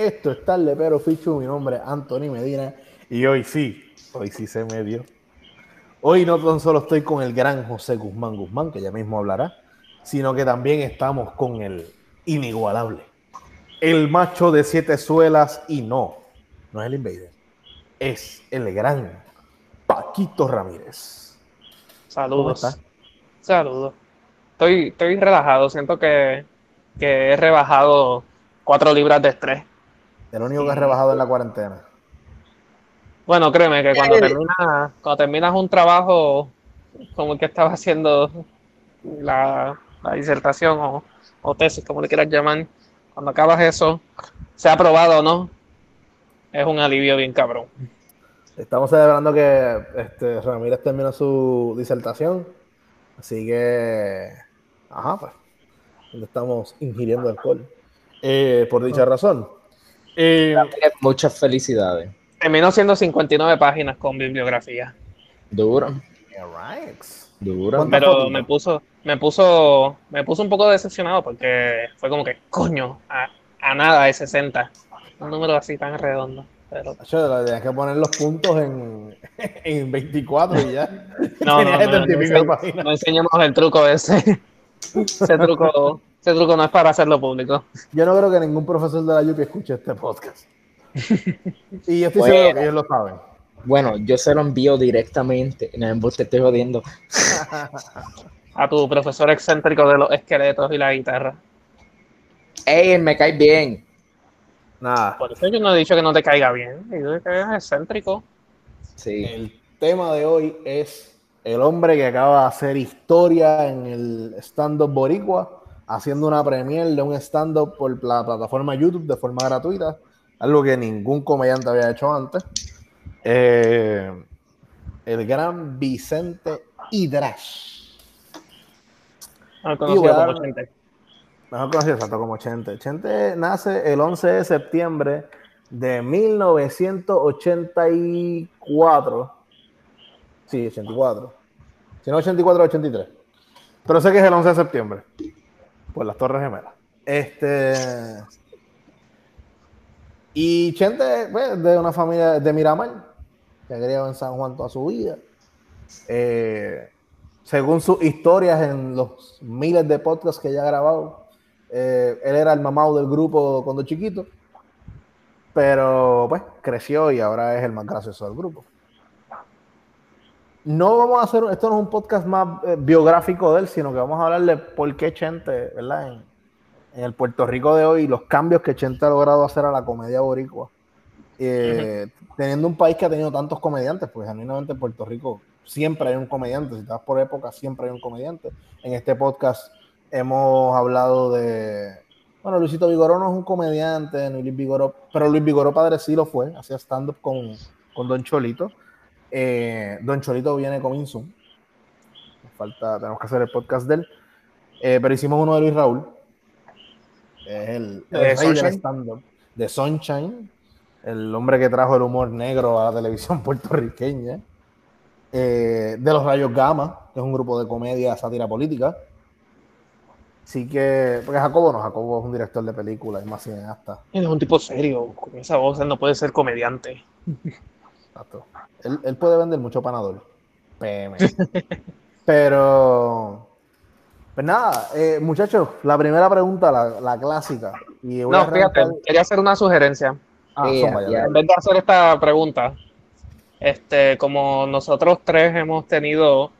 Esto es Tarde Pero Fichu, mi nombre es Anthony Medina y hoy sí, hoy sí se me dio. Hoy no tan solo estoy con el gran José Guzmán Guzmán, que ya mismo hablará, sino que también estamos con el inigualable, el macho de siete suelas y no, no es el Invader, es el gran Paquito Ramírez. Saludos. Saludos. Estoy, estoy relajado, siento que, que he rebajado cuatro libras de estrés. El único que has rebajado en la cuarentena. Bueno, créeme que cuando, terminas, cuando terminas un trabajo como el que estaba haciendo la, disertación o, o, tesis, como le quieras llamar, cuando acabas eso, sea aprobado o no, es un alivio bien cabrón. Estamos celebrando que este, Ramírez terminó su disertación, así que, ajá, pues, estamos ingiriendo alcohol. Eh, por dicha razón. Eh, Muchas felicidades. Terminó siendo 59 páginas con bibliografía. Duro. Duro. Pero me puso, me puso, me puso un poco decepcionado porque fue como que, coño, a, nada de 60. Un número así tan redondo. Pero... Tienes que poner los puntos en, en 24 y ya. No, no, no, no, enseñamos el truco ese. ese truco ese truco no es para hacerlo público. Yo no creo que ningún profesor de la UPI escuche este podcast. y yo estoy seguro que ellos lo saben. Bueno, yo se lo envío directamente. No, te estoy jodiendo. A tu profesor excéntrico de los esqueletos y la guitarra. Ey, me cae bien. Nada. Por eso yo no he dicho que no te caiga bien. Digo que es excéntrico. Sí. El tema de hoy es el hombre que acaba de hacer historia en el stand-up boricua haciendo una premiere de un stand-up por la plataforma YouTube de forma gratuita, algo que ningún comediante había hecho antes. Eh, el gran Vicente Hidrash. Mejor conocido como Chente. Mejor conocido exacto como Chente. Chente nace el 11 de septiembre de 1984. Sí, 84. Si no 84 83. Pero sé que es el 11 de septiembre. Por las Torres Gemelas. Este. Y Chente, pues, de una familia de Miramar, que criado en San Juan toda su vida. Eh, según sus historias en los miles de podcasts que ella ha grabado, eh, él era el mamado del grupo cuando chiquito, pero pues creció y ahora es el más gracioso del grupo. No vamos a hacer, esto no es un podcast más eh, biográfico de él, sino que vamos a hablar de por qué Chente, ¿verdad? En, el Puerto Rico de hoy, los cambios que Chente ha logrado hacer a la comedia boricua. Eh, teniendo un país que ha tenido tantos comediantes, pues genuinamente en Puerto Rico siempre hay un comediante, si estás por época, siempre hay un comediante. En este podcast hemos hablado de, bueno, Luisito Vigoró no es un comediante, Luis Vigoró, pero Luis Vigoró padre sí lo fue, hacía stand-up con, con Don Cholito. Eh, Don Cholito viene con Zoom. Falta, tenemos que hacer el podcast de él. Eh, pero hicimos uno de Luis Raúl. Es el, de Sunshine. de Sunshine. El hombre que trajo el humor negro a la televisión puertorriqueña. Eh, de los Rayos Gama, que es un grupo de comedia, sátira política. Así que, porque Jacobo no, Jacobo es un director de películas, es más cineasta. Es un tipo serio, con esa voz él no puede ser comediante. Exacto. Él, puede vender mucho panador. Pero, pues nada, eh, muchachos, la primera pregunta, la, clásica. no, fíjate, quería hacer una sugerencia. Ah, en vez de hacer esta pregunta, este, como nosotros tres hemos tenido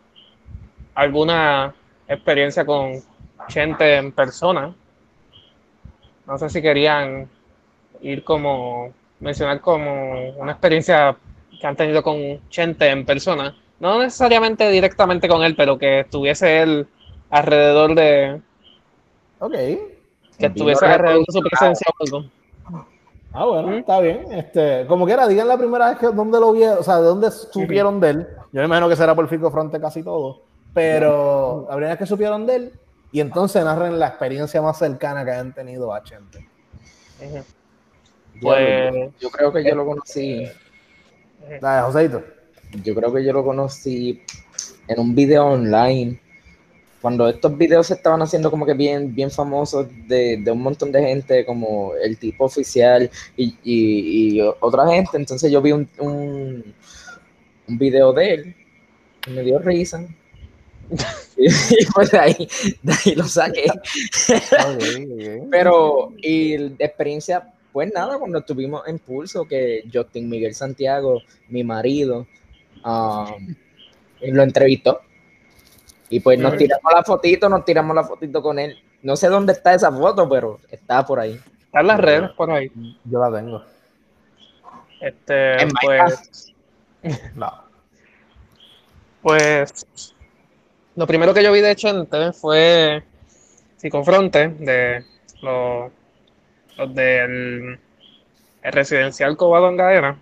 alguna experiencia con gente en persona, no sé si querían ir como mencionar como una experiencia que han tenido con Chente en persona. No necesariamente directamente con él, pero que estuviese él alrededor de. Ok. Que estuviese alrededor de su presencia o algo. Ah, bueno, ¿Mm? está bien. Este, como quiera, digan la primera vez que dónde lo vieron, o sea, de dónde supieron de él. Yo me imagino que será por Fico Fronte casi todo. Pero la primera vez que supieron de él, y entonces narren la experiencia más cercana que hayan tenido a Chente. Pues, yo creo que yo lo conocí Joséito. Yo creo que yo lo conocí en un video online cuando estos videos se estaban haciendo como que bien, bien famosos de, un montón de gente, como el tipo oficial y, otra gente, entonces yo vi un, un, video de él y me dio risa. y pues de ahí, de ahí lo saqué. Pero, y de experiencia, pues nada, cuando estuvimos en Pulso, que Justin Miguel Santiago, mi marido, um, lo entrevistó y pues nos tiramos la fotito, nos tiramos la fotito con él. No sé dónde está esa foto, pero está por ahí. Está en las redes, por ahí. Yo la tengo. Este, pues. No. Pues. Lo primero que yo vi de Chente fue Psicofronte, de los, los del el residencial Covadonga era.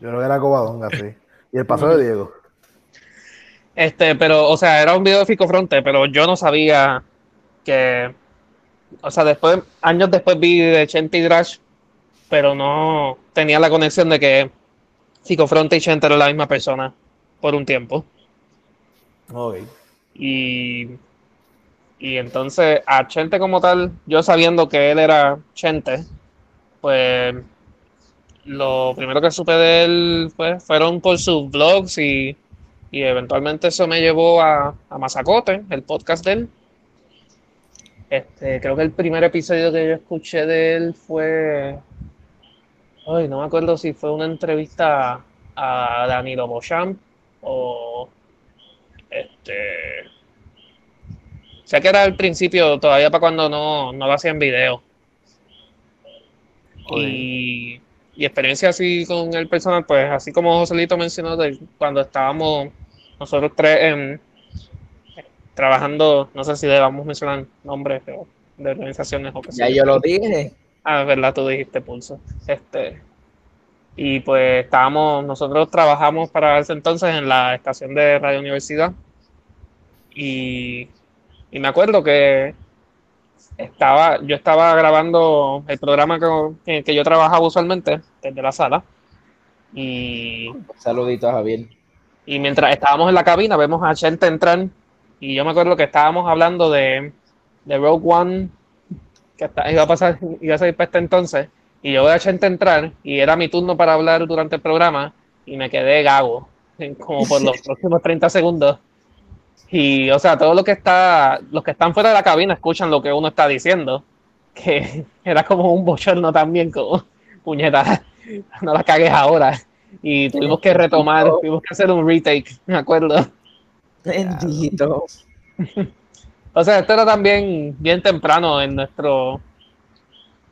Yo creo que era Covadonga, sí. Y el paso de Diego. Este, pero, o sea, era un video de Fico Fronte, pero yo no sabía que. O sea, después, años después vi de Chente y Drash, pero no tenía la conexión de que Fico Fronte y Chente eran la misma persona por un tiempo. Ok. Y. Y entonces, a Chente como tal, yo sabiendo que él era Chente, pues lo primero que supe de él pues, fueron por sus blogs y y eventualmente eso me llevó a, a Mazacote, el podcast de él. Este, creo que el primer episodio que yo escuché de él fue. Ay, no me acuerdo si fue una entrevista a Danilo Beauchamp o. Este. Sé que era al principio, todavía para cuando no, no lo hacían video. Y, y experiencia así con el personal, pues así como Joselito mencionó, de cuando estábamos nosotros tres trabajando, no sé si debamos mencionar nombres de organizaciones o Ya yo lo dije. Ah, verdad, tú dijiste pulso. Este, y pues estábamos, nosotros trabajamos para ese entonces en la estación de Radio Universidad. Y, y me acuerdo que estaba, yo estaba grabando el programa que, que yo trabajaba usualmente desde la sala. Y. Saluditos, Javier. Y mientras estábamos en la cabina, vemos a Chente entrar. Y yo me acuerdo que estábamos hablando de, de Rogue One, que iba a pasar, iba a salir para este entonces. Y yo voy a Chente entrar, y era mi turno para hablar durante el programa, y me quedé gago, como por los próximos 30 segundos. Y, o sea, todo lo que está, los que están fuera de la cabina escuchan lo que uno está diciendo, que era como un bochorno también, como puñeta, no la cagues ahora. Y tuvimos que retomar, tuvimos que hacer un retake, me acuerdo. Bendito. o sea, esto era también bien temprano en nuestro. O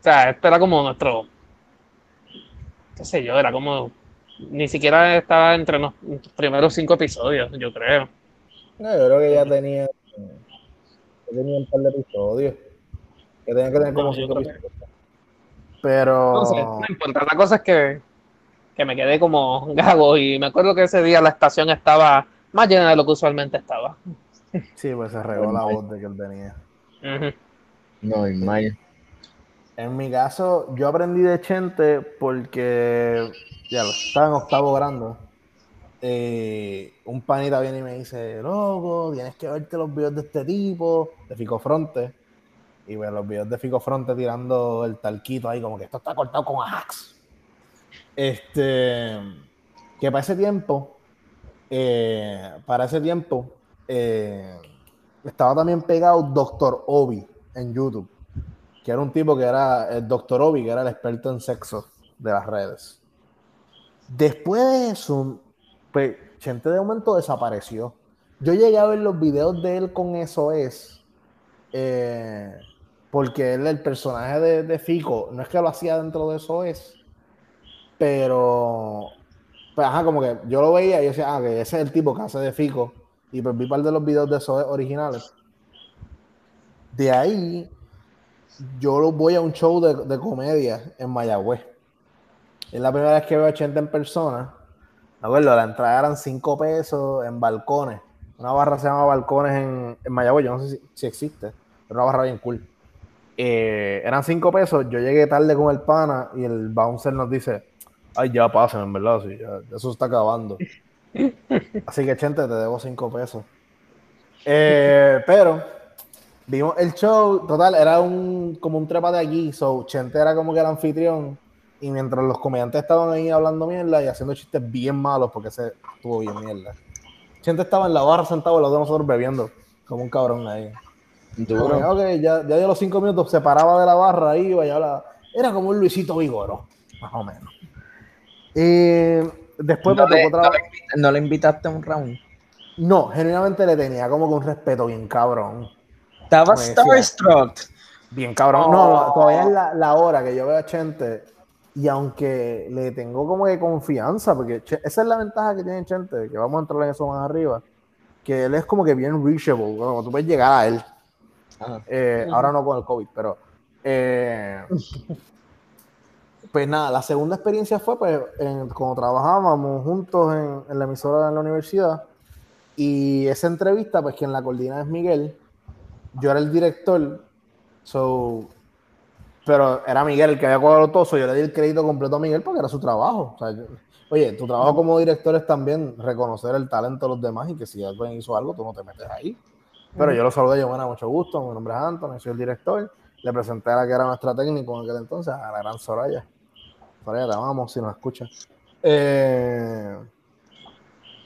sea, esto era como nuestro. qué sé yo, era como. Ni siquiera estaba entre los primeros cinco episodios, yo creo. No, yo creo que ya tenía. tenía un par de episodios. Que tenía que tener como cinco episodios. Pero. No sé, no importa. La cosa es que que me quedé como gago y me acuerdo que ese día la estación estaba más llena de lo que usualmente estaba. Sí, pues se regó la voz de que él tenía. No, y En mi caso, yo aprendí de Chente porque ya lo estaba en octavo grado. Eh, un panita viene y me dice, loco, tienes que verte los videos de este tipo, de Fico Fronte. Y ve los videos de Fico Fronte tirando el talquito ahí, como que esto está cortado con ajax. Este, que para ese tiempo, eh, para ese tiempo, eh, estaba también pegado Doctor Obi en YouTube, que era un tipo que era el Doctor Obi, que era el experto en sexo de las redes. Después de eso, pues, gente de momento desapareció. Yo llegué a ver los videos de él con eso es, eh, porque él, el personaje de, Fico, no es que lo hacía dentro de eso es, pero, pues, ajá, como que yo lo veía y yo decía, ah, que ese es el tipo que hace de Fico. Y pues vi un par de los videos de esos originales. De ahí, yo lo voy a un show de, de comedia en Mayagüez. Es la primera vez que veo a Chente en persona. Me acuerdo, la entrada eran 5 pesos en balcones. Una barra se llama Balcones en, en Mayagüez. Yo no sé si, si existe, pero una barra bien cool. Eh, eran 5 pesos. Yo llegué tarde con el pana y el bouncer nos dice: Ay, ya pasen, en verdad, sí, ya, eso está acabando. Así que, Chente, te debo cinco pesos. Eh, pero vimos el show, total, era un como un trepa de aquí, so Chente era como que el anfitrión y mientras los comediantes estaban ahí hablando mierda y haciendo chistes bien malos porque se estuvo bien mierda. Chente estaba en la barra sentado los de nosotros bebiendo como un cabrón ahí. Duro. ya, ya de los cinco minutos se paraba de la barra, iba y hablaba. Era como un Luisito Vigoro, más o menos. Y después no me tocó trabajar. No, le invitaste a un round? No, genuinamente le tenía como que un respeto bien cabrón. Estaba starstruck. Bien cabrón. No, todavía es la, la, hora que yo veo a Chente y aunque le tengo como que confianza, porque esa es la ventaja que tiene Chente, que vamos a entrar en eso más arriba, que él es como que bien reachable, como tú puedes llegar a él. Eh, ahora no con el COVID, pero... Eh, pues nada, la segunda experiencia fue pues cuando trabajábamos juntos en, la emisora de la universidad y esa entrevista, pues quien la coordina es Miguel, yo era el director, so, pero era Miguel el que había cuadrado todo, yo le di el crédito completo a Miguel porque era su trabajo. oye, tu trabajo como director es también reconocer el talento de los demás y que si alguien hizo algo, tú no te metes ahí. Pero yo lo saludé, yo, bueno, mucho gusto, mi nombre es Anthony, soy el director. Le presenté a la que era nuestra técnico en aquel entonces, a la gran Soraya. Soraya, te amamos si nos escuchas. Eh,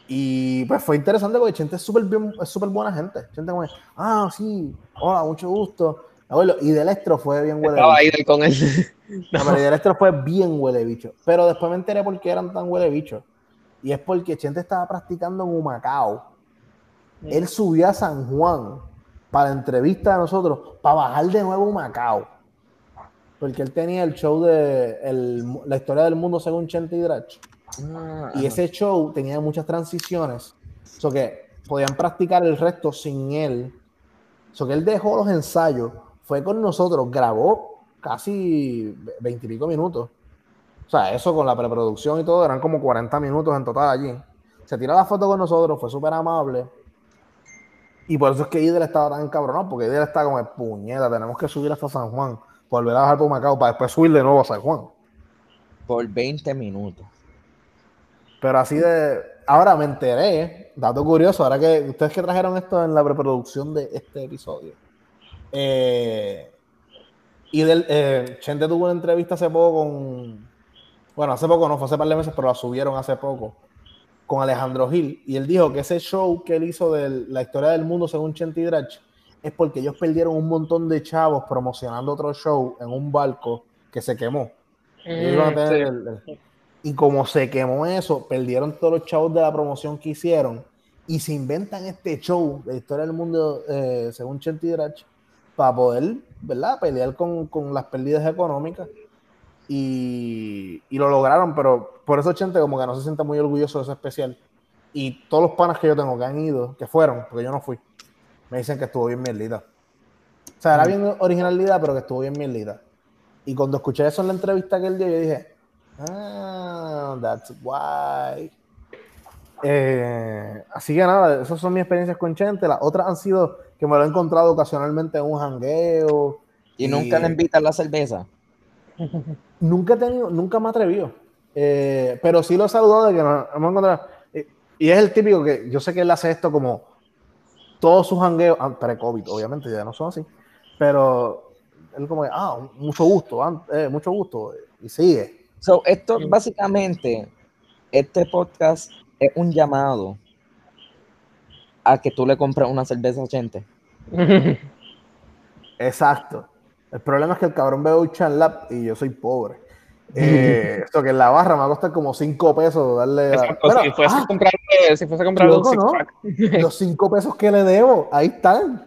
y pues fue interesante porque Chente es súper buena gente. Chente como, ah, sí, hola, mucho gusto. Abuelo, y Delestro fue bien huele Estaba ahí con él. No, pero Delestro fue bien huele bicho. Pero después me enteré por qué eran tan huele bicho. Y es porque Chente estaba practicando en Humacao él subió a San Juan para la entrevista de nosotros, para bajar de nuevo a Macao. Porque él tenía el show de la historia del mundo según Chente y Drach. Ah, y ese show tenía muchas transiciones. So que podían practicar el resto sin él. So que él dejó los ensayos, fue con nosotros, grabó casi veintipico minutos. O sea, eso con la preproducción y todo, eran como 40 minutos en total allí. Se tiró la foto con nosotros, fue súper amable y por eso es que Idel estaba tan encabronado, porque Idel está como puñeta, tenemos que subir hasta San Juan, volver a bajar por Macao para después subir de nuevo a San Juan. Por 20 minutos. Pero así de. Ahora me enteré, dato curioso, ahora que ustedes que trajeron esto en la preproducción de este episodio. Eh, Idel, eh, Chente tuvo una entrevista hace poco con. Bueno, hace poco no, fue hace par de meses, pero la subieron hace poco con Alejandro Gil y él dijo que ese show que él hizo de la historia del mundo según Chenti Drach es porque ellos perdieron un montón de chavos promocionando otro show en un barco que se quemó. Mm, y como se quemó eso, perdieron todos los chavos de la promoción que hicieron y se inventan este show de historia del mundo eh, según Chenti Drach para poder, ¿verdad? Pelear con, con las pérdidas económicas y, lo lograron, pero por eso Chente como que no se siente muy orgulloso de ese especial. Y todos los panas que yo tengo que han ido, que fueron, porque yo no fui, me dicen que estuvo bien mierdita. O sea, era mm. bien originalidad, pero que estuvo bien mierdita. Y cuando escuché eso en la entrevista que él dio, yo dije, ah, that's why. Eh, así que nada, esas son mis experiencias con Chente. Las otras han sido que me lo he encontrado ocasionalmente en un jangueo. ¿Y, y nunca le invitan la cerveza? Nunca he tenido, nunca me atrevió. Eh, pero sí lo he saludado de que nos hemos encontrado. Y, es el típico que yo sé que él hace esto como todos sus hangueos, ah, pre-COVID, obviamente, ya no son así. Pero él como, ah, mucho gusto, eh, mucho gusto. Y sigue. So, esto básicamente, este podcast es un llamado a que tú le compres una cerveza a gente. Exacto. El problema es que el cabrón ve Ocean Lab y yo soy pobre. Eh, esto que en la barra me va a costar como 5 pesos darle. si, fuese a comprar, si fuese a comprar un no, Los 5 pesos que le debo, ahí están.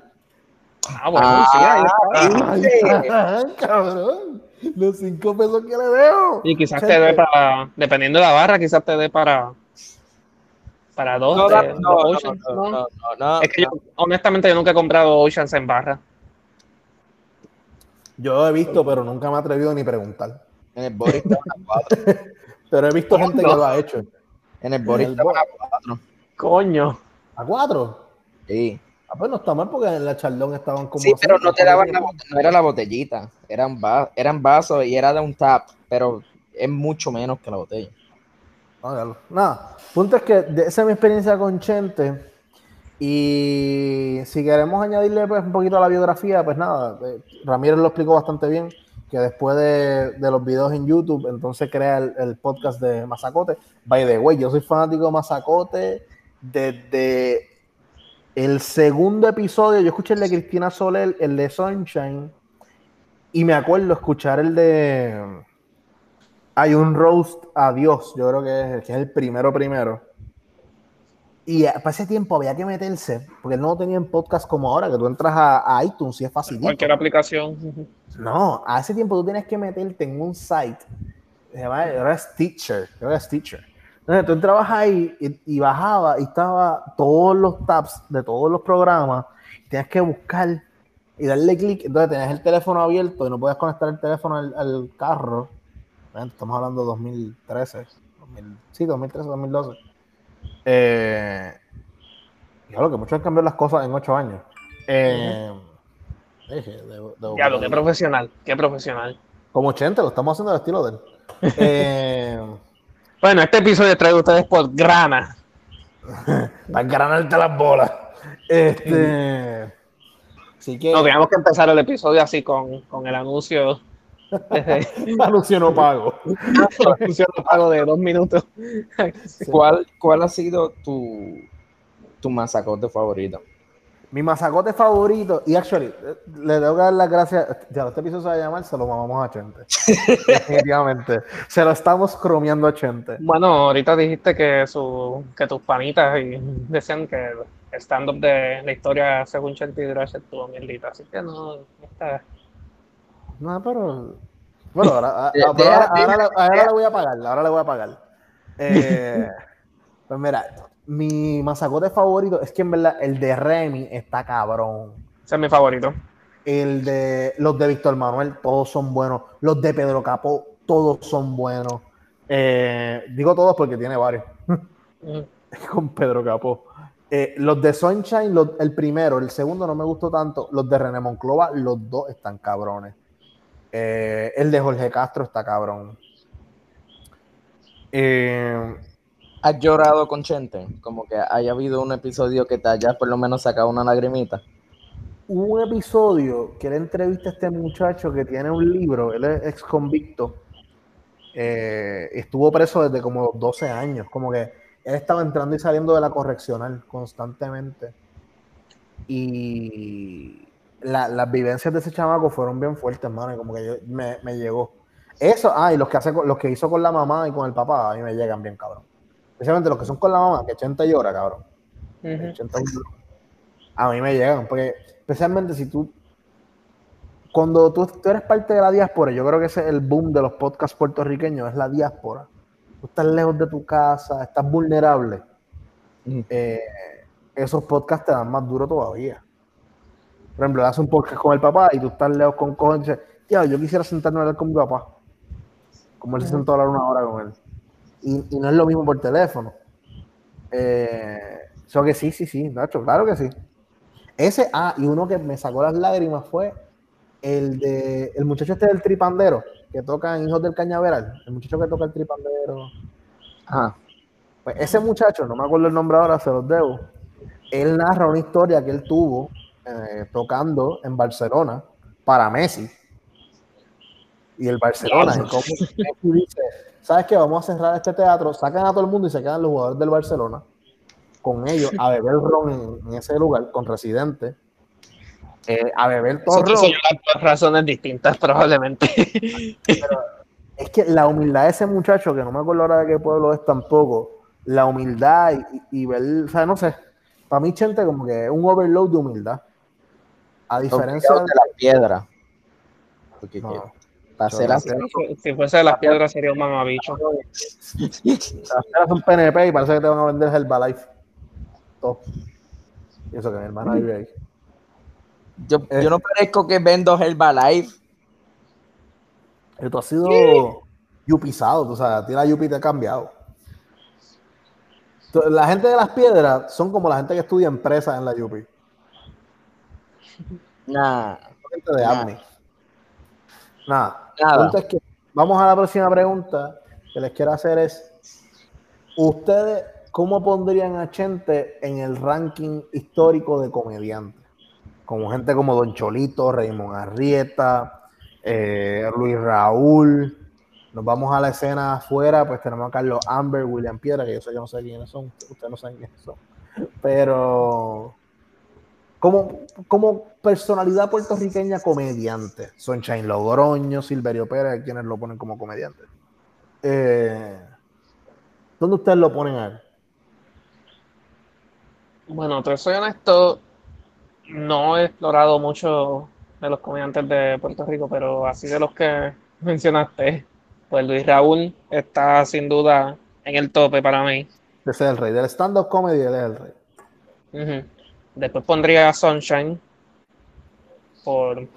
Ah, bueno, ah, sí, ahí, están, cabrón. Los 5 pesos que le debo. Y quizás te dé para, dependiendo de la barra, quizás te dé para para dos, no, de, no, Oceans, no, no, Es que yo, honestamente, yo nunca he comprado Oceans en barra. Yo he visto, pero nunca me he atrevido ni preguntar. En el Boris estaban a cuatro. pero he visto gente que lo ha hecho. En el Boris estaban a cuatro. Coño. ¿A cuatro? Sí. Ah, pues no está mal porque en la Chardón estaban como. Sí, pero no te daban la no era la botellita. Eran, eran vasos y era de un tap, pero es mucho menos que la botella. Ah, Nada, punto es que esa es mi experiencia con Chente. Y si queremos añadirle pues, un poquito a la biografía, pues nada, eh, Ramírez lo explicó bastante bien, que después de, los videos en YouTube, entonces crea el, podcast de Mazacote. By the way, yo soy fanático de Mazacote desde el segundo episodio. Yo escuché el de Cristina Soler, el de Sunshine, y me acuerdo escuchar el de... Hay un roast a Dios, yo creo que es, que es el primero primero y para ese tiempo había que meterse, porque no tenían podcast como ahora, que tú entras a, iTunes y es fácil. Cualquier aplicación. No, a ese tiempo tú tienes que meterte en un site, era Stitcher, era Stitcher. Entonces tú entrabas ahí y, bajaba y estaba todos los tabs de todos los programas, tienes que buscar y darle clic, entonces tenías el teléfono abierto y no podías conectar el teléfono al, carro. Estamos hablando de 2013, sí, 2013, 2012 eh, claro que muchos han cambiado las cosas en ocho años. Eh, ya, lo que profesional, qué profesional. Como 80, lo estamos haciendo al estilo de él. Eh, bueno, este episodio trae ustedes por grana. Para granarte las bolas. Este. Así que... No, teníamos que empezar el episodio así con, con el anuncio Anuncio no pago. Anuncio no pago de dos minutos. ¿Cuál, ¿Cuál ha sido tu, tu masacote favorito? Mi masacote favorito, y actually, le tengo que dar las gracias. Ya, este episodio se va a llamar Se lo mamamos a Chente. Definitivamente. Se lo estamos cromeando a Chente. Bueno, ahorita dijiste que, su, que tus panitas y decían que el stand-up de la historia según Chente y Drasher estuvo mierdita. Así que no, está no, pero. Bueno, ahora, ahora, le voy a pagar. Ahora le voy a pagar. Eh, pues mira, mi masacote favorito es que en verdad el de Remy está cabrón. Ese es mi favorito. El de los de Víctor Manuel, todos son buenos. Los de Pedro Capó, todos son buenos. Eh, digo todos porque tiene varios. Mm. Con Pedro Capó. Eh, los de Sunshine, el primero, el segundo no me gustó tanto. Los de René Monclova, los dos están cabrones. Eh, el de Jorge Castro está cabrón. Eh, ¿Has llorado con Chente? Como que haya habido un episodio que te haya por lo menos sacado una lagrimita. Hubo un episodio que le entrevista a este muchacho que tiene un libro, él es ex convicto. Eh, estuvo preso desde como 12 años, como que él estaba entrando y saliendo de la correccional constantemente. Y las vivencias de ese chamaco fueron bien fuertes, hermano, y como que yo, me, me, llegó. Eso, ah, y los que, hace, los que hizo con la mamá y con el papá, a mí me llegan bien, cabrón. Especialmente los que son con la mamá, que 80 llora, cabrón. a mí me llegan, porque especialmente si tú, cuando tú, tú, eres parte de la diáspora, yo creo que ese es el boom de los podcasts puertorriqueños, es la diáspora. Tú estás lejos de tu casa, estás vulnerable. Eh, esos podcasts te dan más duro todavía. Por ejemplo, das un podcast con el papá y tú estás lejos con cojones y dices, tío, yo quisiera sentarme a hablar con mi papá. Como él se sentó a hablar una hora con él. Y, no es lo mismo por teléfono. Eh, que sí, sí, sí, Nacho, claro que sí. Ese, ah, y uno que me sacó las lágrimas fue el de el muchacho este del tripandero, que toca en Hijos del Cañaveral, el muchacho que toca el tripandero. Ajá. Pues ese muchacho, no me acuerdo el nombre ahora, se los debo. Él narra una historia que él tuvo eh, tocando en Barcelona para Messi. Y el Barcelona, dice, ¿sabes qué? Vamos a cerrar este teatro, sacan a todo el mundo y se quedan los jugadores del Barcelona con ellos a beber ron en, ese lugar, con residentes. Eh, a beber todo ron. por razones distintas, probablemente. es que la humildad de ese muchacho, que no me acuerdo ahora de qué pueblo es tampoco, la humildad y, y ver, o sea, no sé, para mí, gente, como que es un overload de humildad. A diferencia de la piedra. Porque si fuese de las piedras sería un mamabicho. Las piedras son PNP y parece que te van a vender Herbalife. Todo. Y eso que mi hermana vive ahí. Yo, yo no parezco que vendo Herbalife. Esto ha sido yupizado, tú sabes, a ti la yupi te ha cambiado. La gente de las piedras son como la gente que estudia empresas en la yupi. Nada. Gente de Nada. Nada. vamos a la próxima pregunta que les quiero hacer es, ustedes ¿cómo pondrían a Chente en el ranking histórico de comediantes? Como gente como Don Cholito, Raymond Arrieta, eh, Luis Raúl. Nos vamos a la escena afuera, pues tenemos a Carlos Amber, William Piedra, que yo sé que no sé quiénes son, ustedes no saben quiénes son. Pero como, como personalidad puertorriqueña comediante, Sunshine Logroño, Silverio Pérez, quienes lo ponen como comediante. Eh, ¿Dónde ustedes lo ponen a él? Bueno, te soy honesto, no he explorado mucho de los comediantes de Puerto Rico, pero así de los que mencionaste, pues Luis Raúl está sin duda en el tope para mí. Ese es el rey. Del stand-up comedy, él es el rey. Después pondría Sunshine por,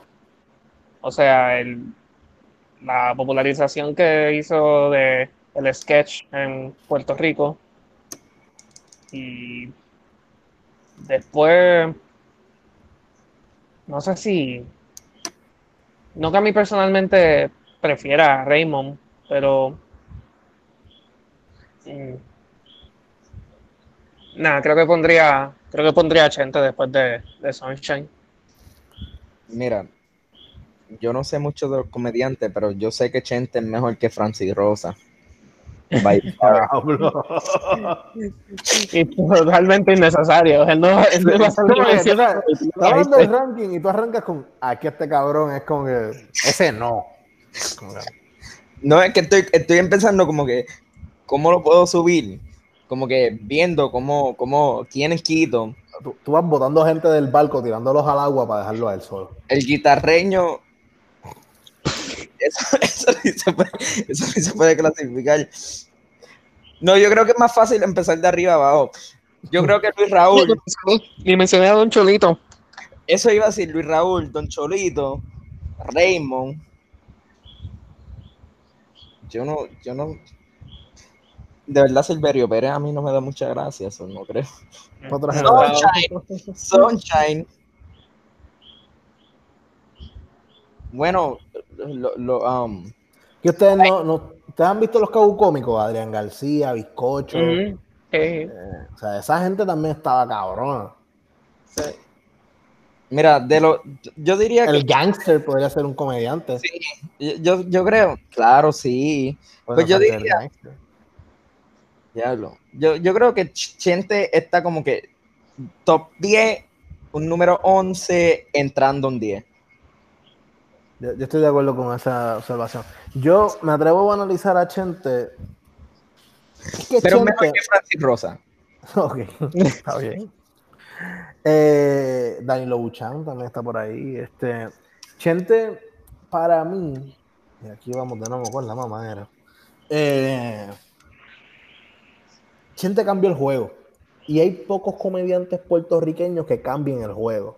o sea, el, la popularización que hizo de el sketch en Puerto Rico. Y después, no sé si, no que a mí personalmente prefiera a Raymond, pero... Nada, creo que pondría, creo que pondría a Chente después de, de Sunshine. Mira, yo no sé mucho de los comediantes, pero yo sé que Chente es mejor que Francis Rosa. y totalmente innecesario. Él no, él no hablando del ranking y tú arrancas con aquí este cabrón es con ese no. No, es que estoy, estoy empezando como que cómo lo puedo subir. Como que viendo cómo, cómo quién es Quito. Tú, tú, vas botando gente del barco, tirándolos al agua para dejarlo a él solo. El guitarreño eso, eso, se puede, eso se puede clasificar. No, yo creo que es más fácil empezar de arriba abajo. Yo creo que Luis Raúl. Ni mencioné a Don Cholito. Eso iba a decir Luis Raúl, Don Cholito, Raymond. Yo no, yo no. De verdad, Silverio Pérez a mí no me da mucha gracia, eso no creo. Sunshine. Sunshine. Bueno, lo, lo um, que ustedes no, no, ¿ustedes han visto los cabos cómicos? Adrián García, Bizcocho. Eh, o sea, esa gente también estaba cabrona. Mira, de lo, yo diría el que. El gangster podría ser un comediante. Sí, yo, yo creo. Claro, sí. pues yo diría. Diablo. Yo, yo creo que Chente está como que top 10, un número 11, entrando un 10. Yo, estoy de acuerdo con esa observación. Yo me atrevo a analizar a Chente. Pero mejor que Francis Rosa. Ok, está bien. Eh, Danilo Buchan también está por ahí. Este, Chente, para mí, y aquí vamos de nuevo con la mamadera. Eh, Chente cambió el juego. Y hay pocos comediantes puertorriqueños que cambien el juego.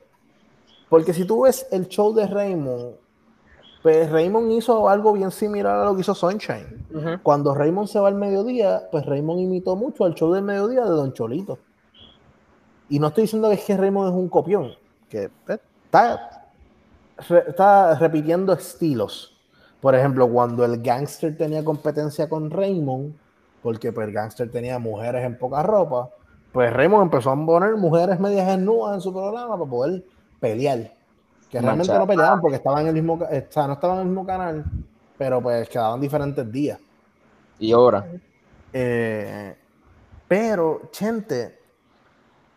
Porque si tú ves el show de Raymond, pues Raymond hizo algo bien similar a lo que hizo Sunshine. Cuando Raymond se va al mediodía, pues Raymond imitó mucho al show del mediodía de Don Cholito. Y no estoy diciendo que, es que Raymond es un copión, que pues, está, está repitiendo estilos. Por ejemplo, cuando el gangster tenía competencia con Raymond, porque pues, el gangster tenía mujeres en poca ropa, pues Raymond empezó a poner mujeres medias desnudas en su programa para poder pelear que realmente no peleaban porque estaban en el mismo, o sea, no estaban en el mismo canal, pero pues quedaban diferentes días. Y ahora. Eh, pero Chente,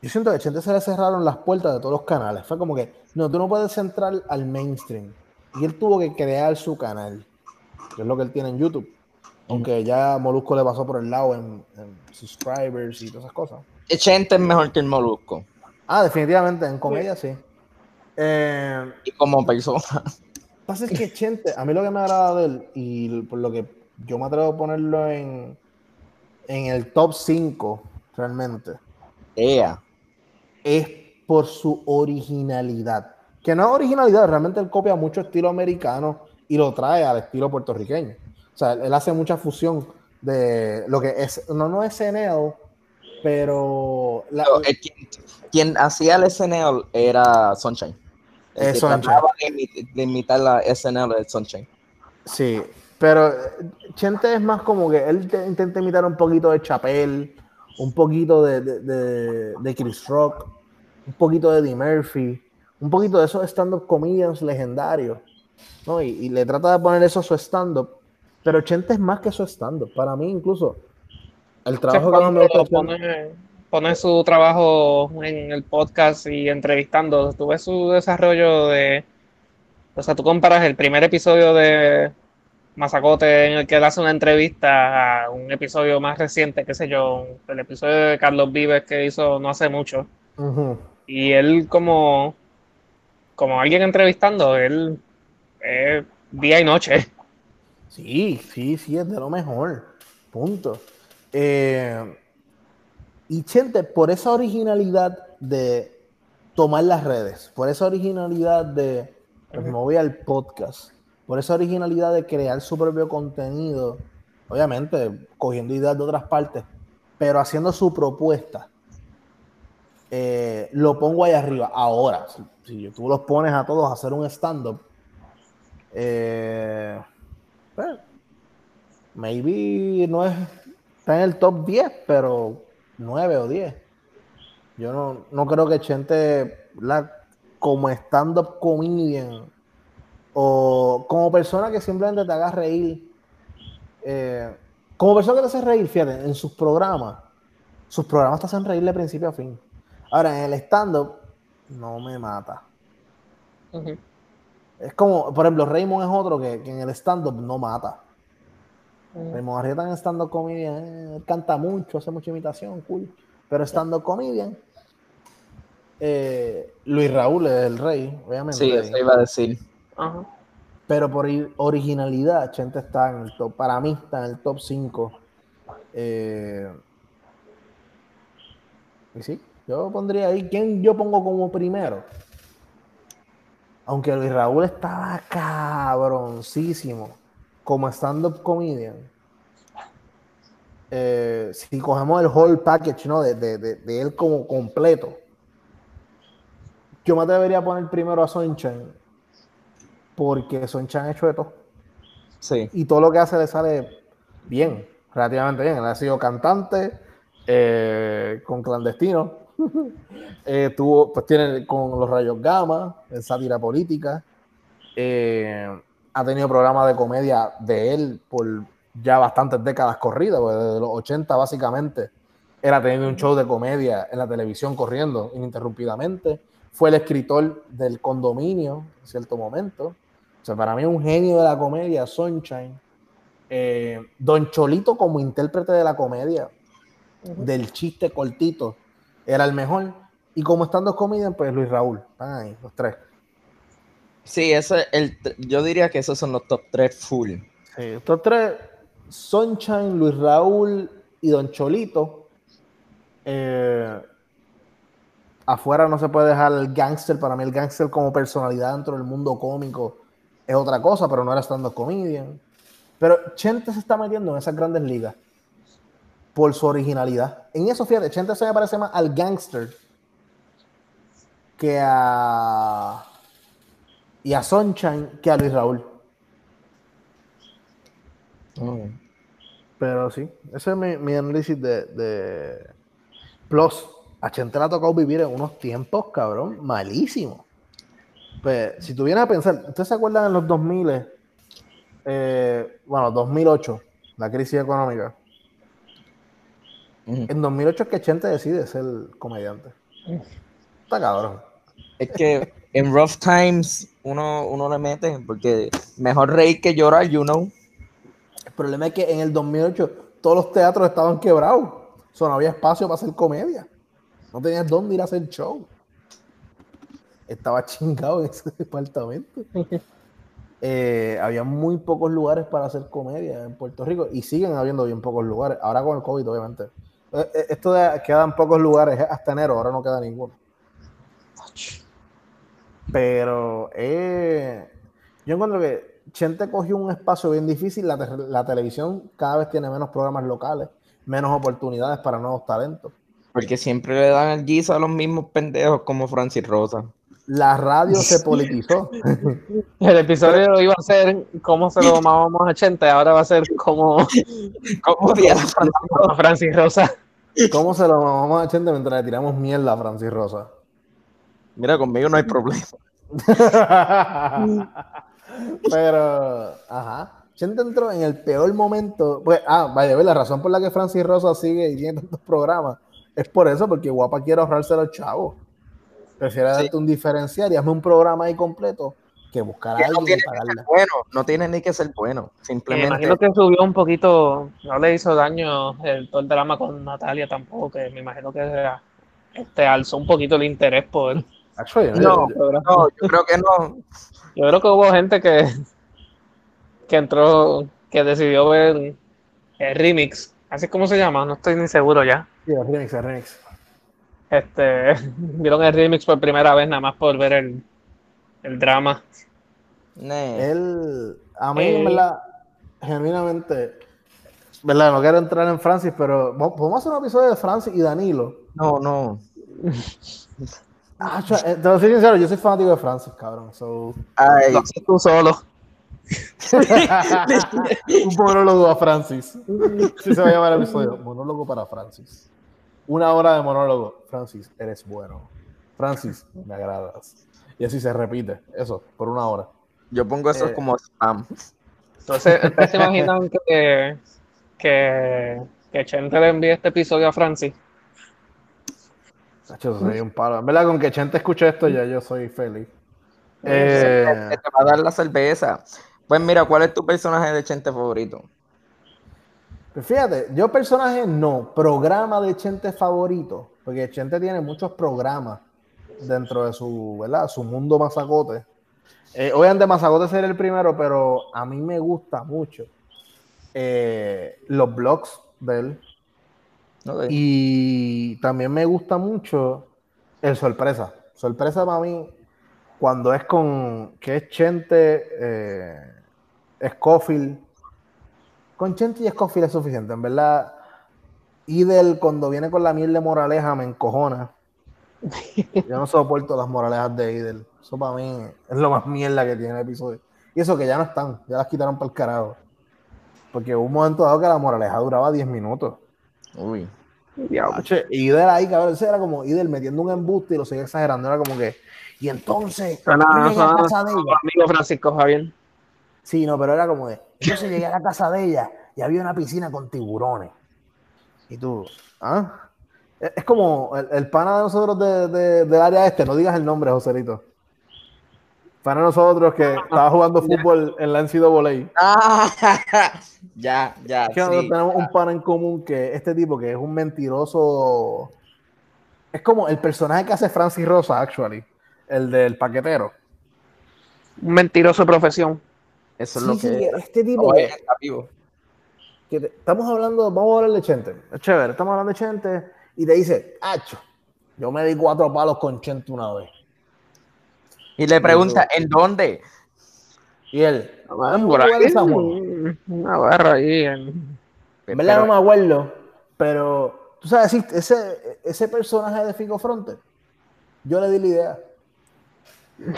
yo siento que Chente se le cerraron las puertas de todos los canales. Fue como que, no, tú no puedes entrar al mainstream. Y él tuvo que crear su canal, que es lo que él tiene en YouTube. Aunque ya Molusco le pasó por el lado en, subscribers y todas esas cosas. Chente es mejor que el Molusco. Ah, definitivamente, en comedia sí. Eh, y como persona. Pasa es que Chente, a mí lo que me agrada de él, y por lo que yo me atrevo a ponerlo en, en el top 5, realmente, es por su originalidad. Que no es originalidad, realmente él copia mucho estilo americano y lo trae al estilo puertorriqueño. O sea, él hace mucha fusión de lo que es, no, no es SNL, pero... quien, hacía el SNL era Sunshine. Es Sunshine. De, imitar la SNL de Sunshine. Sí, pero Chente es más como que él intenta imitar un poquito de Chapel un poquito de, de, Chris Rock, un poquito de Eddie Murphy, un poquito de esos stand-up comedians legendarios, ¿no? Y, le trata de poner eso a su stand-up, pero Chente es más que su stand-up. Para mí, incluso, el trabajo que me pone, pone su trabajo en el podcast y entrevistando, tú ves su desarrollo de. O sea, tú comparas el primer episodio de Mazacote en el que él hace una entrevista a un episodio más reciente, qué sé yo, el episodio de Carlos Vives que hizo no hace mucho. Y él como, como alguien entrevistando, él es día y noche. Sí, sí, sí, es de lo mejor. Punto. Eh, y Chente, por esa originalidad de tomar las redes, por esa originalidad de, pues me voy al podcast, por esa originalidad de crear su propio contenido, obviamente cogiendo ideas de otras partes, pero haciendo su propuesta, eh, lo pongo ahí arriba. Ahora, si, tú los pones a todos a hacer un stand-up, eh, pues, maybe no es, está en el top 10, pero 9 o 10. Yo no, creo que Chente, la, como stand-up comedian, o como persona que simplemente te haga reír, eh, como persona que te hace reír, fíjate, en sus programas, sus programas te hacen reír de principio a fin. Ahora, en el stand-up, no me mata. Es como, por ejemplo, Raymond es otro que, en el stand-up no mata. Raymond Arrieta en stand-up comedian, eh, canta mucho, hace mucha imitación, cool. Pero stand-up comedian, eh, Luis Raúl es el rey, obviamente. Sí, eso iba a decir. Pero por originalidad, Chente está en el top. Para mí está en el top 5. Eh, y sí, yo pondría ahí. ¿Quién yo pongo como primero? Aunque Luis Raúl estaba cabroncísimo como stand-up comedian. Eh, si cogemos el whole package, ¿no? De, de, él como completo. Yo me debería poner primero a Sunshine porque son chan hecho de todo. Sí. Y todo lo que hace le sale bien, relativamente bien. Él ha sido cantante eh, con clandestino. Eh, tuvo, pues tiene con los rayos gamma, en sátira política. Eh, ha tenido programas de comedia de él por ya bastantes décadas corridas, desde los 80 básicamente. Era teniendo un show de comedia en la televisión corriendo ininterrumpidamente. Fue el escritor del condominio en cierto momento. O sea, para mí un genio de la comedia, Sunshine. Eh, Don Cholito como intérprete de la comedia, del chiste cortito, era el mejor. Y como estando comedian, pues Luis Raúl. Están ahí, los tres. Sí, ese el, yo diría que esos son los top tres full. Sí, estos tres, Sunshine, Luis Raúl y Don Cholito. Eh, afuera no se puede dejar el gangster. Para mí, el gangster como personalidad dentro del mundo cómico es otra cosa, pero no era stand-up comedian. Pero Chente se está metiendo en esas grandes ligas por su originalidad. En eso, fíjate, Chente se me parece más al gangster que a. y a Sunshine que a Luis Raúl. Pero sí, ese es mi, análisis de, de, Plus, a Chente le ha tocado vivir en unos tiempos, cabrón, malísimos. Pues, si tuvieras a pensar, ¿ustedes se acuerdan en los 2000, eh, bueno, 2008, la crisis económica? En 2008 es que Chente decide ser comediante. Está cabrón. Es que en rough times uno, uno le mete, porque mejor reír que llorar, you know. El problema es que en el 2008 todos los teatros estaban quebrados. O sea, no había espacio para hacer comedia. No tenías dónde ir a hacer show estaba chingado en ese departamento. Eh, había muy pocos lugares para hacer comedia en Puerto Rico y siguen habiendo bien pocos lugares. Ahora con el COVID, obviamente. Eh, eh, esto de quedan pocos lugares hasta enero, ahora no queda ninguno. Pero yo encuentro que Chente cogió un espacio bien difícil. La, la televisión cada vez tiene menos programas locales, menos oportunidades para nuevos talentos. Porque siempre le dan el guiso a los mismos pendejos como Francis Rosa la radio se politizó. El episodio iba a ser cómo se lo tomábamos a 80, ahora va a ser como, como a Francis Rosa. ¿Cómo se lo vamos a Chente mientras le tiramos mierda a Francis Rosa? Mira, conmigo no hay problema. Pero, ajá. Chente entró en el peor momento. Pues, ah, vaya, la razón por la que Francis Rosa sigue y tiene tantos programas es por eso, porque Guapa quiere ahorrarse a los chavos. Prefiere darte un diferencial y hazme un programa ahí completo que buscar a alguien no tiene bueno, no tiene ni que ser bueno, simplemente. Me imagino que subió un poquito, no le hizo daño el, todo el drama con Natalia tampoco, que me imagino que este, alzó un poquito el interés por... no, no, yo creo que no. Yo creo que hubo gente que, que entró, que decidió ver el remix, así como se llama, no estoy ni seguro ya. Sí, el remix, el remix. Este, vieron el remix por primera vez nada más por ver el, el drama. Él, a mí, eh. verdad, genuinamente, verdad, no quiero entrar en Francis, pero podemos hacer un episodio de Francis y Danilo. No, no. Ah, eh, te voy sincero, yo soy fanático de Francis, cabrón. So... Ay, tú solo. un monólogo a Francis. Sí se va a llamar el episodio. Monólogo para Francis. Una hora de monólogo. Francis, eres bueno. Francis, me agradas. Y así se repite, eso, por una hora. Yo pongo eso eh, como spam. Entonces, ¿ustedes se imaginan que, que, que Chente le envíe este episodio a Francis? Yo soy un palo. En verdad, con que Chente escuche esto, ya yo soy feliz. Eh, te va a dar la cerveza. Pues mira, ¿cuál es tu personaje de Chente favorito? Pues fíjate, yo personaje no, programa de Chente favorito, porque Chente tiene muchos programas dentro de su, ¿verdad? su mundo mazacote. Eh, obviamente Mazacote sería el primero, pero a mí me gusta mucho eh, los blogs de él. Y también me gusta mucho el sorpresa. Sorpresa para mí, cuando es con, que es Chente, eh, Scofield. Con Chente y Scofield es suficiente, en verdad. Idel, cuando viene con la miel de moraleja, me encojona. Yo no soporto las moralejas de Idel. Eso para mí es lo más mierda que tiene el episodio. Y eso que ya no están, ya las quitaron para el carajo. Porque hubo un momento dado que la moraleja duraba 10 minutos. Uy. Y Idel ahí, cabrón, ese era como Idel metiendo un embuste y lo seguía exagerando. Era como que, y entonces, no, no. Amigo Francisco Javier. Sí, no, pero era como de, yo se llegué a la casa de ella y había una piscina con tiburones. Y tú, ¿ah? Es como el, pana de nosotros de, del área este, no digas el nombre, Joselito. Pana de nosotros que estaba jugando fútbol en la NCAA. Ah, ya, ya. Es que tenemos un pana en común que este tipo que es un mentiroso. Es como el personaje que hace Francis Rosa, actually. El del paquetero. Un mentiroso de profesión. Eso es lo que. este tipo. está vivo. estamos hablando, vamos a hablar de Chente. Es chévere, estamos hablando de Chente y te dice, Hacho, yo me di cuatro palos con Chente una vez. Y le pregunta, ¿en dónde? Y él, por ahí, una barra ahí. En... En verdad no me acuerdo, pero tú sabes, ese, ese personaje de Fico Fronte, yo le di la idea.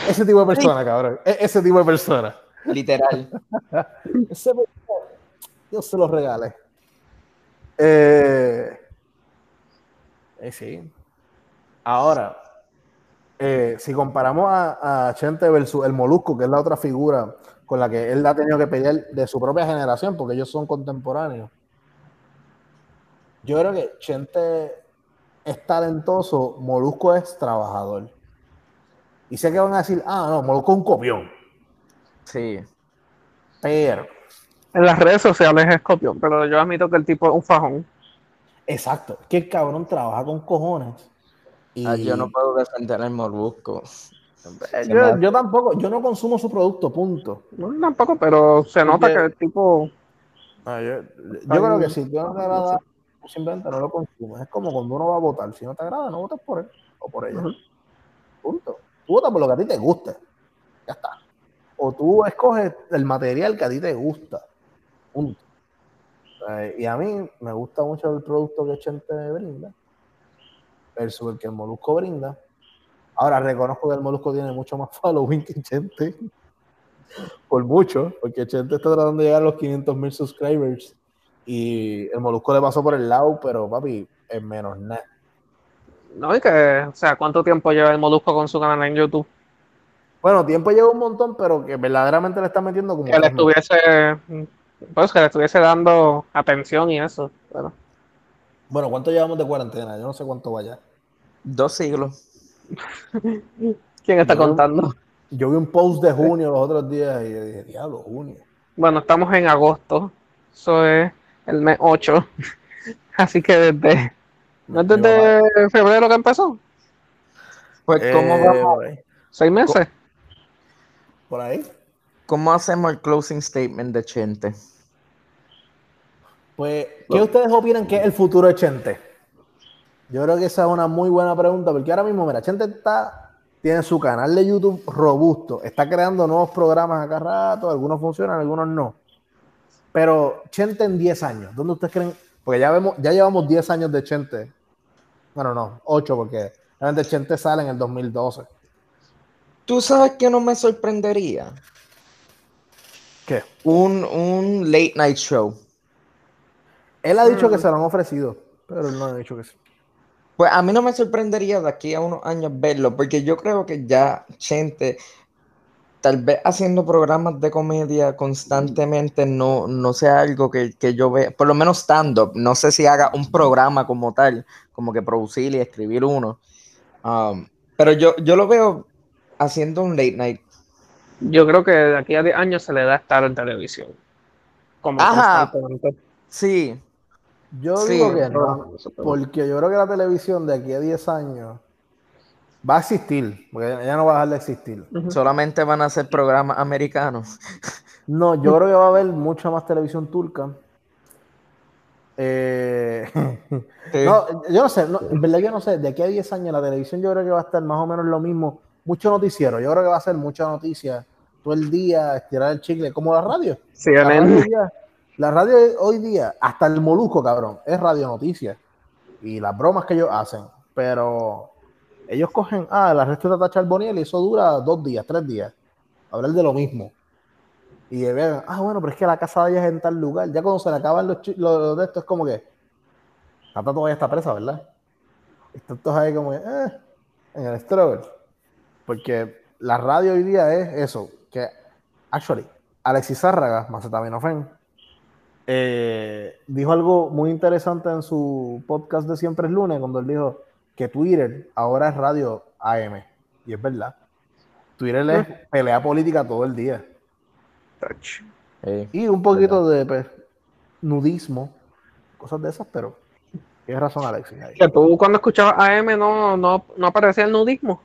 Ese tipo de persona, cabrón. E, ese tipo de persona. Literal. ese yo se lo regale. Eh, eh, sí. Ahora, eh, si comparamos a, Chente versus el Molusco, que es la otra figura con la que él ha tenido que pelear de su propia generación, porque ellos son contemporáneos. Yo creo que Chente es talentoso, Molusco es trabajador. Y sé que van a decir, ah, no, Molusco es un copión. Sí. Pero. En las redes sociales es copión, pero yo admito que el tipo es un fajón. Exacto, que el cabrón trabaja con cojones. Y... Ah, yo no puedo defender el molusco. Yo, tampoco, yo no consumo su producto, punto. No, tampoco, pero se nota que el tipo. Ah, yo, creo que si no te agrada, simplemente no lo consumes. Es como cuando uno va a votar. Si no te agrada, no votas por él o por ella. Punto. Tú votas por lo que a ti te guste. Ya está. O tú escoges el material que a ti te gusta. Punto. Eh, y a mí me gusta mucho el producto que Chente brinda versus el que el Molusco brinda. Ahora reconozco que el Molusco tiene mucho más following que Chente. Por mucho, porque Chente está tratando de llegar a los 500 mil subscribers Y el molusco le pasó por el lado, pero papi, es menos nada. No, y que, o sea, ¿cuánto tiempo lleva el molusco con su canal en YouTube? Bueno, tiempo lleva un montón, pero que verdaderamente le está metiendo como. Que le estuviese. Pues que le estuviese dando atención y eso. Bueno. bueno, ¿cuánto llevamos de cuarentena? Yo no sé cuánto vaya. Dos siglos. ¿Quién está contando? yo vi un post de junio los otros días y dije, diablo, junio. Bueno, estamos en agosto. Eso es el mes 8. Así que desde. ¿No es desde febrero que empezó? Pues, ¿cómo eh, vamos? ¿Seis meses? Por ahí. ¿Cómo hacemos el closing statement de Chente? Pues, ¿qué ustedes opinan que es el futuro de Chente? Yo creo que esa es una muy buena pregunta, porque ahora mismo, mira, Chente está, tiene su canal de YouTube robusto, está creando nuevos programas acá rato, algunos funcionan, algunos no. Pero Chente en 10 años, ¿dónde ustedes creen? Porque ya vemos, ya llevamos 10 años de Chente. Bueno, no, 8 porque realmente Chente sale en el 2012. ¿Tú sabes que no me sorprendería? ¿Qué? Un, un late night show. Él ha dicho que mm. se lo han ofrecido, pero él no ha dicho que sí. Pues a mí no me sorprendería de aquí a unos años verlo, porque yo creo que ya Chente tal vez haciendo programas de comedia constantemente no, no sea algo que, yo vea, por lo menos stand-up, no sé si haga un programa como tal, como que producir y escribir uno, um, pero yo, yo lo veo haciendo un late night. Yo creo que de aquí a 10 años se le da estar en televisión. Como Ajá, sí. Yo digo que no, porque yo creo que la televisión de aquí a 10 años Va a existir, porque ya no va a dejar de existir. Solamente van a ser programas americanos. No, yo creo que va a haber mucha más televisión turca. Eh, no, yo no sé, en verdad yo no sé, de aquí a 10 años la televisión yo creo que va a estar más o menos lo mismo, mucho noticiero, yo creo que va a ser mucha noticia todo el día, estirar el chicle, como la radio. Sí, la, radio la radio hoy día, hasta el molusco, cabrón, es radio noticias. Y las bromas que ellos hacen, pero ellos cogen, ah, la resto de Tata Charboniel y eso dura dos días, tres días. Hablar de lo mismo. Y vean, ah, bueno, pero es que la casa de ella es en tal lugar. Ya cuando se le acaban los, los de esto, es como que Tata todavía está presa, ¿verdad? Están todos ahí como, eh, en el struggle. Porque la radio hoy día es eso, que, actually, Alexis Zárraga, Macetaminofen, eh, dijo algo muy interesante en su podcast de Siempre es lunes, cuando él dijo, que Twitter ahora es radio AM. Y es verdad. Twitter es pelea política todo el día. y un poquito de pues, nudismo, cosas de esas, pero tienes razón, Alexis. Que tú cuando escuchabas AM no, no, no aparecía el nudismo.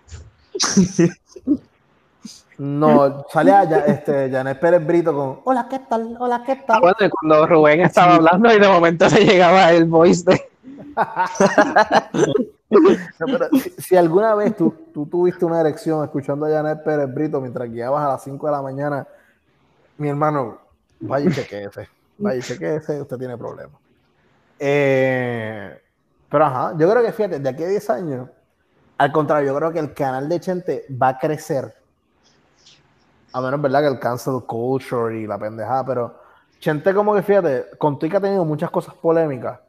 No, sale allá, este, Janet Pérez Brito con Hola, ¿qué tal? Hola, ¿qué tal? bueno, cuando Rubén estaba hablando y de momento se llegaba el voice de. si, alguna vez tú, tuviste una erección escuchando a Janet Pérez Brito mientras guiabas a las 5 de la mañana, mi hermano, vaya y chequeese, vaya y chequeese, usted tiene problemas. Eh, pero ajá, yo creo que fíjate, de aquí a 10 años, al contrario, yo creo que el canal de Chente va a crecer. A menos, ¿verdad? Que el cancel culture y la pendejada, pero Chente como que fíjate, con que ha tenido muchas cosas polémicas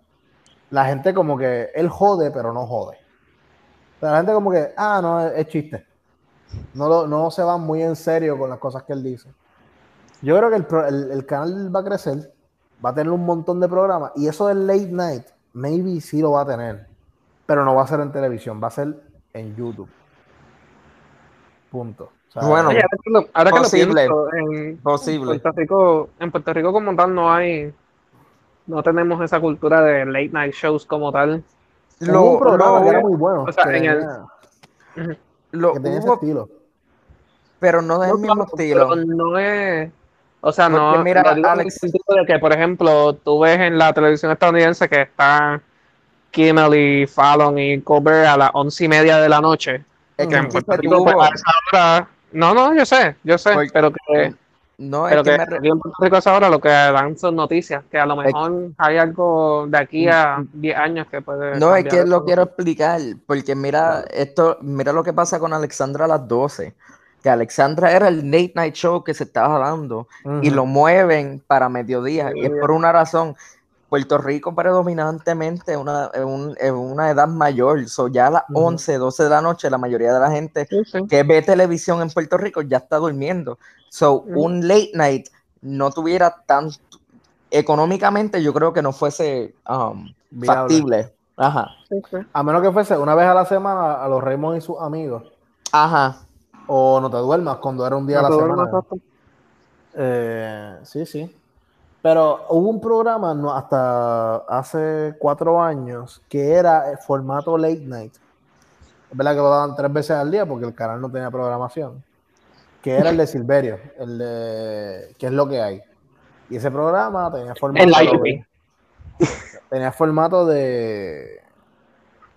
la gente como que él jode, pero no jode. la gente como que, ah, no, es, chiste. No, no se va muy en serio con las cosas que él dice. Yo creo que el, canal va a crecer, va a tener un montón de programas y eso del late night, maybe sí lo va a tener, pero no va a ser en televisión, va a ser en YouTube. Punto. bueno, ahora que lo, pienso, en, posible. En Puerto, Rico, en Puerto Rico como tal no hay no tenemos esa cultura de late night shows como tal. Lo, un programa que era muy bueno. O sea, en el, lo, que tenía ese estilo. Pero no es el mismo estilo. No es. O sea, no. Mira, Alex. de que, por ejemplo, tú ves en la televisión estadounidense que están Kimmel y Fallon y Colbert a las once y media de la noche. Es que en Puerto Rico, pues, a esa hora. No, no, yo sé, yo sé, pero que no, Pero es que, me... en Puerto Rico ahora lo que dan son noticias, que a lo mejor hay algo de aquí a 10 años que puede. No, es que lo quiero explicar, porque mira, esto, mira lo que pasa con Alexandra a las 12. Que Alexandra era el late night show que se estaba dando y lo mueven para mediodía. Y es por una razón. Puerto Rico predominantemente es una, una, edad mayor, so ya a las 11, 12 de la noche la mayoría de la gente que ve televisión en Puerto Rico ya está durmiendo. So un late night no tuviera tan económicamente yo creo que no fuese um, factible. Ajá. A menos que fuese una vez a la semana a los Raymond y sus amigos. Ajá. O no te duermas cuando era un día a la semana. Eh, sí, sí. Pero hubo un programa no, hasta hace cuatro años que era el formato late night. Es verdad que lo daban tres veces al día porque el canal no tenía programación. Que era el de Silverio, el de ¿Qué es lo que hay? Y ese programa tenía formato. De, tenía formato de.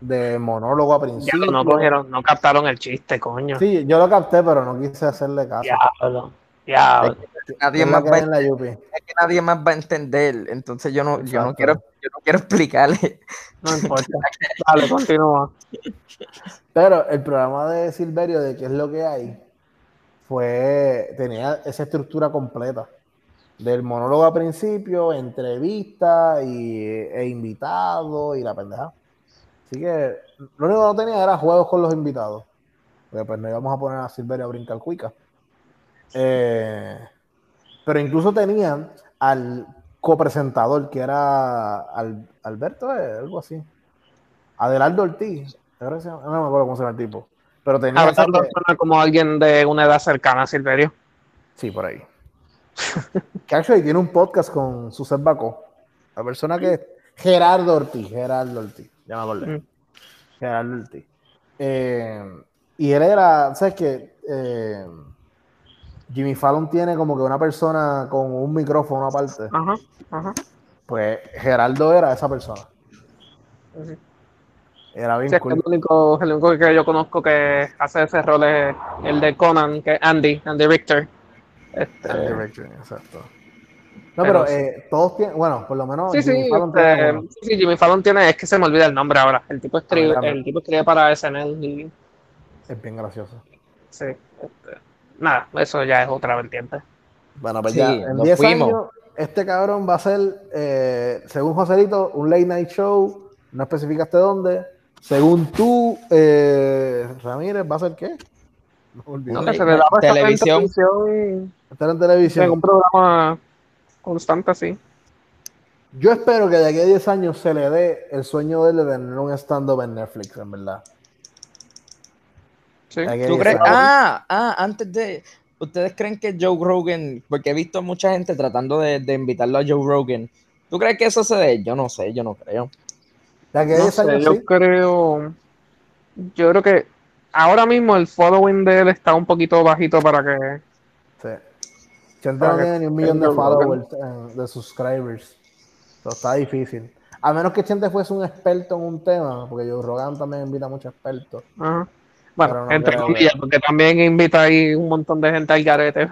de monólogo a principio. no cogieron, no captaron el chiste, coño. Sí, yo lo capté, pero no quise hacerle caso. Diablo, diablo nadie más va a, es que nadie más va a entender. Entonces yo no, yo no quiero, yo no quiero explicarle. No importa. Dale, continúa. Pero el programa de Silverio de qué es lo que hay fue tenía esa estructura completa del monólogo al principio, entrevista y, e invitado y la pendeja. Así que lo único que no tenía era juegos con los invitados. Porque pues no íbamos a poner a Silverio a brincar cuica. Eh, pero incluso tenían al copresentador, que era Alberto, eh, algo así. Adelardo Ortiz. No me acuerdo cómo se llama el tipo. Pero tenía. Adelardo suena como alguien de una edad cercana a Silverio. Sí, por ahí. que actually tiene un podcast con su Baco. La persona que. Gerardo Ortiz. Gerardo Ortiz. Ya me acordé. Mm. Gerardo Ortiz. Eh, y él era, ¿sabes qué? Eh, Jimmy Fallon tiene como que una persona con un micrófono aparte. Ajá, ajá. Pues Geraldo era esa persona. Era bien cool. el, único, el único que yo conozco que hace ese rol es el de Conan, que es Andy, Andy Richter. Este, Andy Richter, exacto. No, pero, eh, todos tienen, bueno, por lo menos sí, Jimmy, sí, Fallon tiene sí, sí, Jimmy Fallon tiene, es que se me olvida el nombre ahora. El tipo escribe, el tipo escribe para SNL. Y... Es bien gracioso. Sí, este, nada, eso ya es otra vertiente. Bueno, pues ya en 10 años, este cabrón va a ser, eh, según Joselito, un late night show, no especificaste dónde. Según tú, eh, Ramírez, ¿va a ser qué? No, se le da televisión. Estar en televisión. En un programa constante así. Yo espero que de aquí a 10 años se le dé el sueño de él de tener un stand-up en Netflix, en verdad. ¿Tú crees? Ah, ah, antes de. ¿Ustedes creen que Joe Rogan, porque he visto a mucha gente tratando de, invitarlo a Joe Rogan, ¿tú crees que eso se dé? Yo no sé, yo no creo. yo creo. Yo creo que ahora mismo el following de él está un poquito bajito para que. Sí. Chente no tiene ni un millón de followers, eh, de subscribers. Está difícil. A menos que Chente fuese un experto en un tema, porque Joe Rogan también invita a muchos expertos. Ajá. Bueno, entre comillas, porque también invita ahí un montón de gente al garete.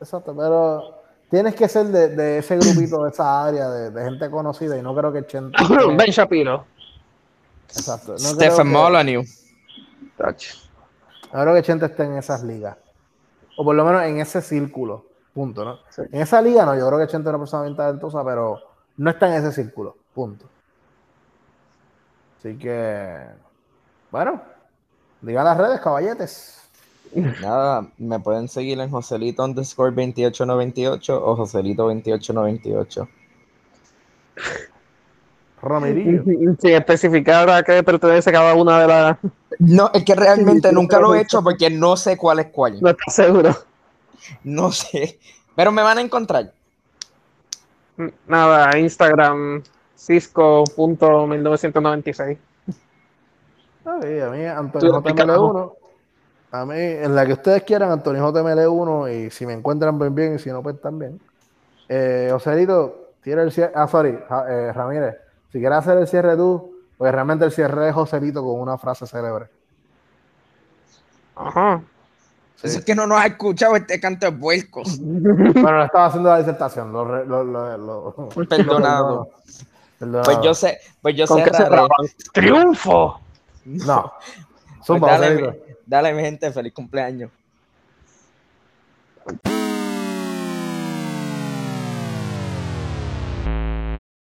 Exacto, pero tienes que ser de, ese grupito, de esa área, de, gente conocida, y no creo que Chente. ben Shapiro. Exacto. No Stephen Molyneux. No creo que Chente esté en esas ligas. O por lo menos en ese círculo. Punto, ¿no? En esa liga no, yo creo que Chente es una persona bien talentosa, pero no está en ese círculo. Punto. Así que, bueno, Diga las redes, caballetes. Nada, me pueden seguir en Joselito underscore 2898 o Joselito 2898. Romerillo. Sin especificar a qué pertenece cada una de las. No, es que realmente nunca lo he hecho porque no sé cuál es cuál. No estás seguro. No sé. Pero me van a encontrar. Nada, Instagram, Cisco.1996. a mí Antonio JML1. A mí, en la que ustedes quieran, Antonio JML1, y si me encuentran bien, bien, y si no, pues también. Eh, Joselito, tira el cierre. Ah, sorry, eh, Ramírez. Si quieres hacer el cierre tú, pues realmente el cierre de Joselito con una frase célebre. Ajá. Eso es que no nos ha escuchado este canto de vuelcos. bueno, estaba haciendo la disertación. Lo, lo, lo, Perdonado. Pues yo sé, pues yo sé. ¡Triunfo! No. Pues dale, dale, mi gente, feliz cumpleaños.